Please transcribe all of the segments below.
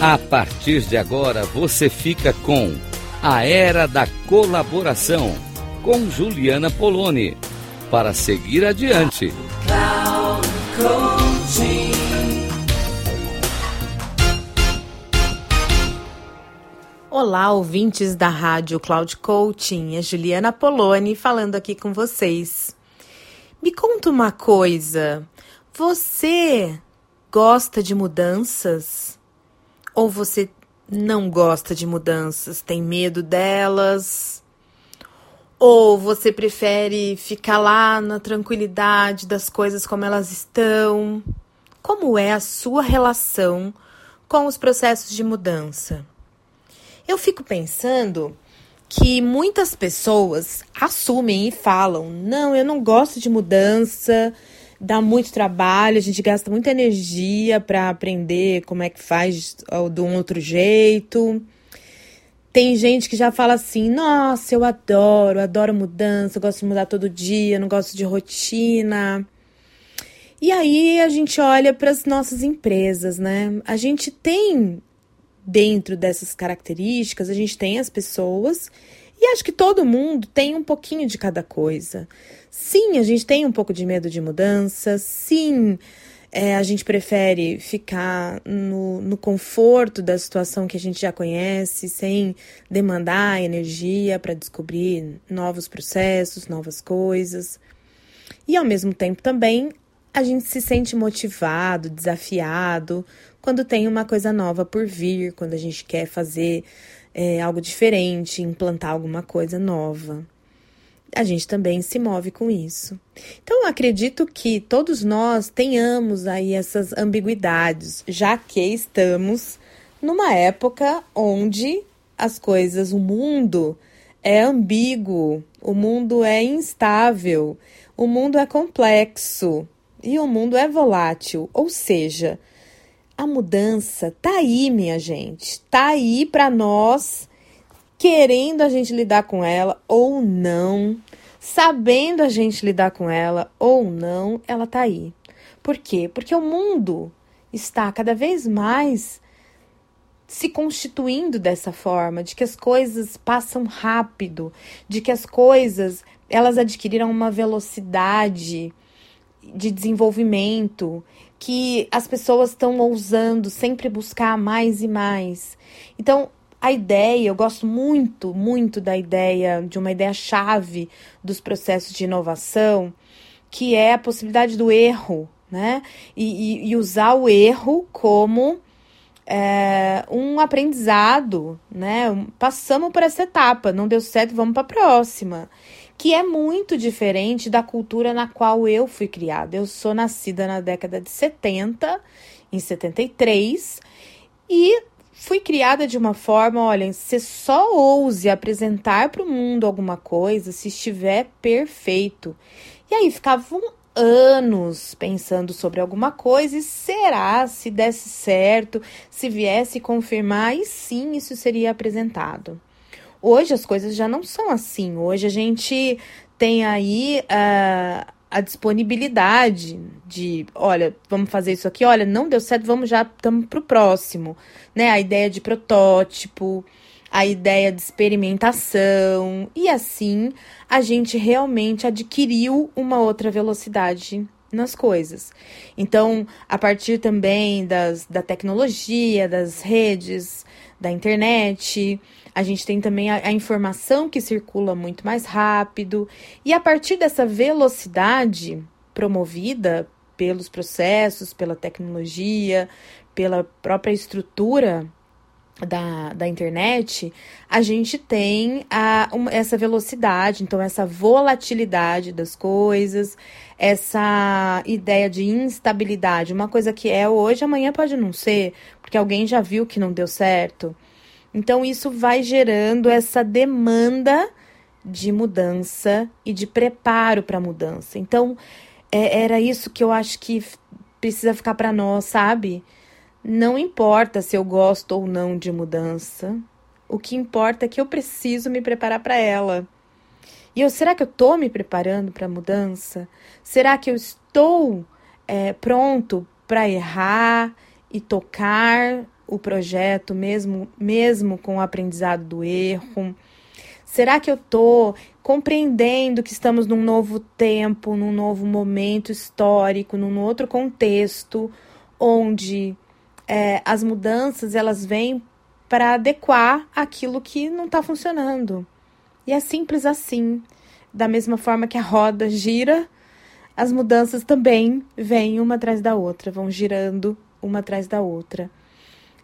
A partir de agora você fica com A Era da Colaboração com Juliana Poloni para seguir adiante. Olá, ouvintes da Rádio Cloud Coaching. É Juliana Poloni falando aqui com vocês. Me conta uma coisa. Você gosta de mudanças? Ou você não gosta de mudanças? Tem medo delas? Ou você prefere ficar lá na tranquilidade das coisas como elas estão? Como é a sua relação com os processos de mudança? Eu fico pensando que muitas pessoas assumem e falam: não, eu não gosto de mudança, dá muito trabalho, a gente gasta muita energia para aprender como é que faz de um outro jeito. Tem gente que já fala assim: nossa, eu adoro, adoro mudança, eu gosto de mudar todo dia, não gosto de rotina. E aí a gente olha para as nossas empresas, né? A gente tem dentro dessas características, a gente tem as pessoas e acho que todo mundo tem um pouquinho de cada coisa. Sim, a gente tem um pouco de medo de mudança, sim, é, a gente prefere ficar no, no conforto da situação que a gente já conhece, sem demandar energia para descobrir novos processos, novas coisas. E ao mesmo tempo também a gente se sente motivado, desafiado, quando tem uma coisa nova por vir, quando a gente quer fazer é, algo diferente, implantar alguma coisa nova. A gente também se move com isso. Então, eu acredito que todos nós tenhamos aí essas ambiguidades, já que estamos numa época onde as coisas, o mundo é ambíguo, o mundo é instável, o mundo é complexo e o mundo é volátil, ou seja, a mudança tá aí, minha gente. Tá aí para nós, querendo a gente lidar com ela ou não, sabendo a gente lidar com ela ou não, ela tá aí. Por quê? Porque o mundo está cada vez mais se constituindo dessa forma, de que as coisas passam rápido, de que as coisas elas adquiriram uma velocidade de desenvolvimento que as pessoas estão ousando sempre buscar mais e mais. Então, a ideia, eu gosto muito, muito da ideia, de uma ideia chave dos processos de inovação, que é a possibilidade do erro, né? E, e, e usar o erro como é, um aprendizado, né? Passamos por essa etapa, não deu certo, vamos para a próxima que é muito diferente da cultura na qual eu fui criada. Eu sou nascida na década de 70, em 73, e fui criada de uma forma, olha, você só ouse apresentar para o mundo alguma coisa se estiver perfeito. E aí ficavam anos pensando sobre alguma coisa e será se desse certo, se viesse confirmar, e sim isso seria apresentado. Hoje as coisas já não são assim. Hoje a gente tem aí uh, a disponibilidade de, olha, vamos fazer isso aqui, olha, não deu certo, vamos já, estamos para o próximo. Né? A ideia de protótipo, a ideia de experimentação, e assim a gente realmente adquiriu uma outra velocidade nas coisas. Então, a partir também das, da tecnologia, das redes, da internet, a gente tem também a, a informação que circula muito mais rápido, e a partir dessa velocidade promovida pelos processos, pela tecnologia, pela própria estrutura da, da internet, a gente tem a, essa velocidade, então essa volatilidade das coisas, essa ideia de instabilidade, uma coisa que é hoje, amanhã pode não ser, porque alguém já viu que não deu certo. Então, isso vai gerando essa demanda de mudança e de preparo para a mudança. Então, é, era isso que eu acho que precisa ficar para nós, sabe? Não importa se eu gosto ou não de mudança. O que importa é que eu preciso me preparar para ela. E eu, será que eu estou me preparando para a mudança? Será que eu estou é, pronto para errar e tocar o projeto, mesmo, mesmo com o aprendizado do erro? Será que eu estou compreendendo que estamos num novo tempo, num novo momento histórico, num outro contexto, onde é, as mudanças elas vêm para adequar aquilo que não está funcionando? E é simples assim. Da mesma forma que a roda gira, as mudanças também vêm uma atrás da outra, vão girando uma atrás da outra.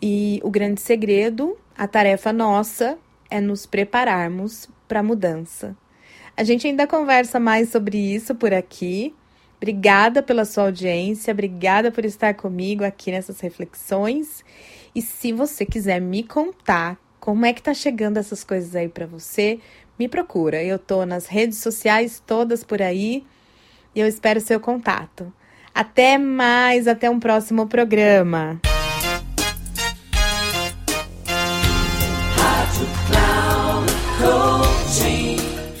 E o grande segredo, a tarefa nossa, é nos prepararmos para a mudança. A gente ainda conversa mais sobre isso por aqui. Obrigada pela sua audiência, obrigada por estar comigo aqui nessas reflexões. E se você quiser me contar como é que tá chegando essas coisas aí para você, me procura. Eu tô nas redes sociais todas por aí e eu espero seu contato. Até mais, até um próximo programa.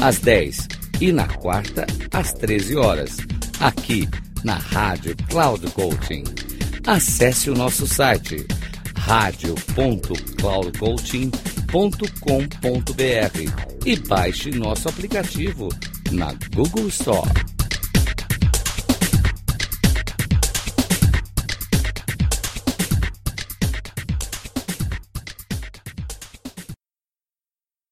às 10 e na quarta, às 13 horas, aqui na Rádio Cloud Coaching. Acesse o nosso site radio.cloudcoaching.com.br e baixe nosso aplicativo na Google Store.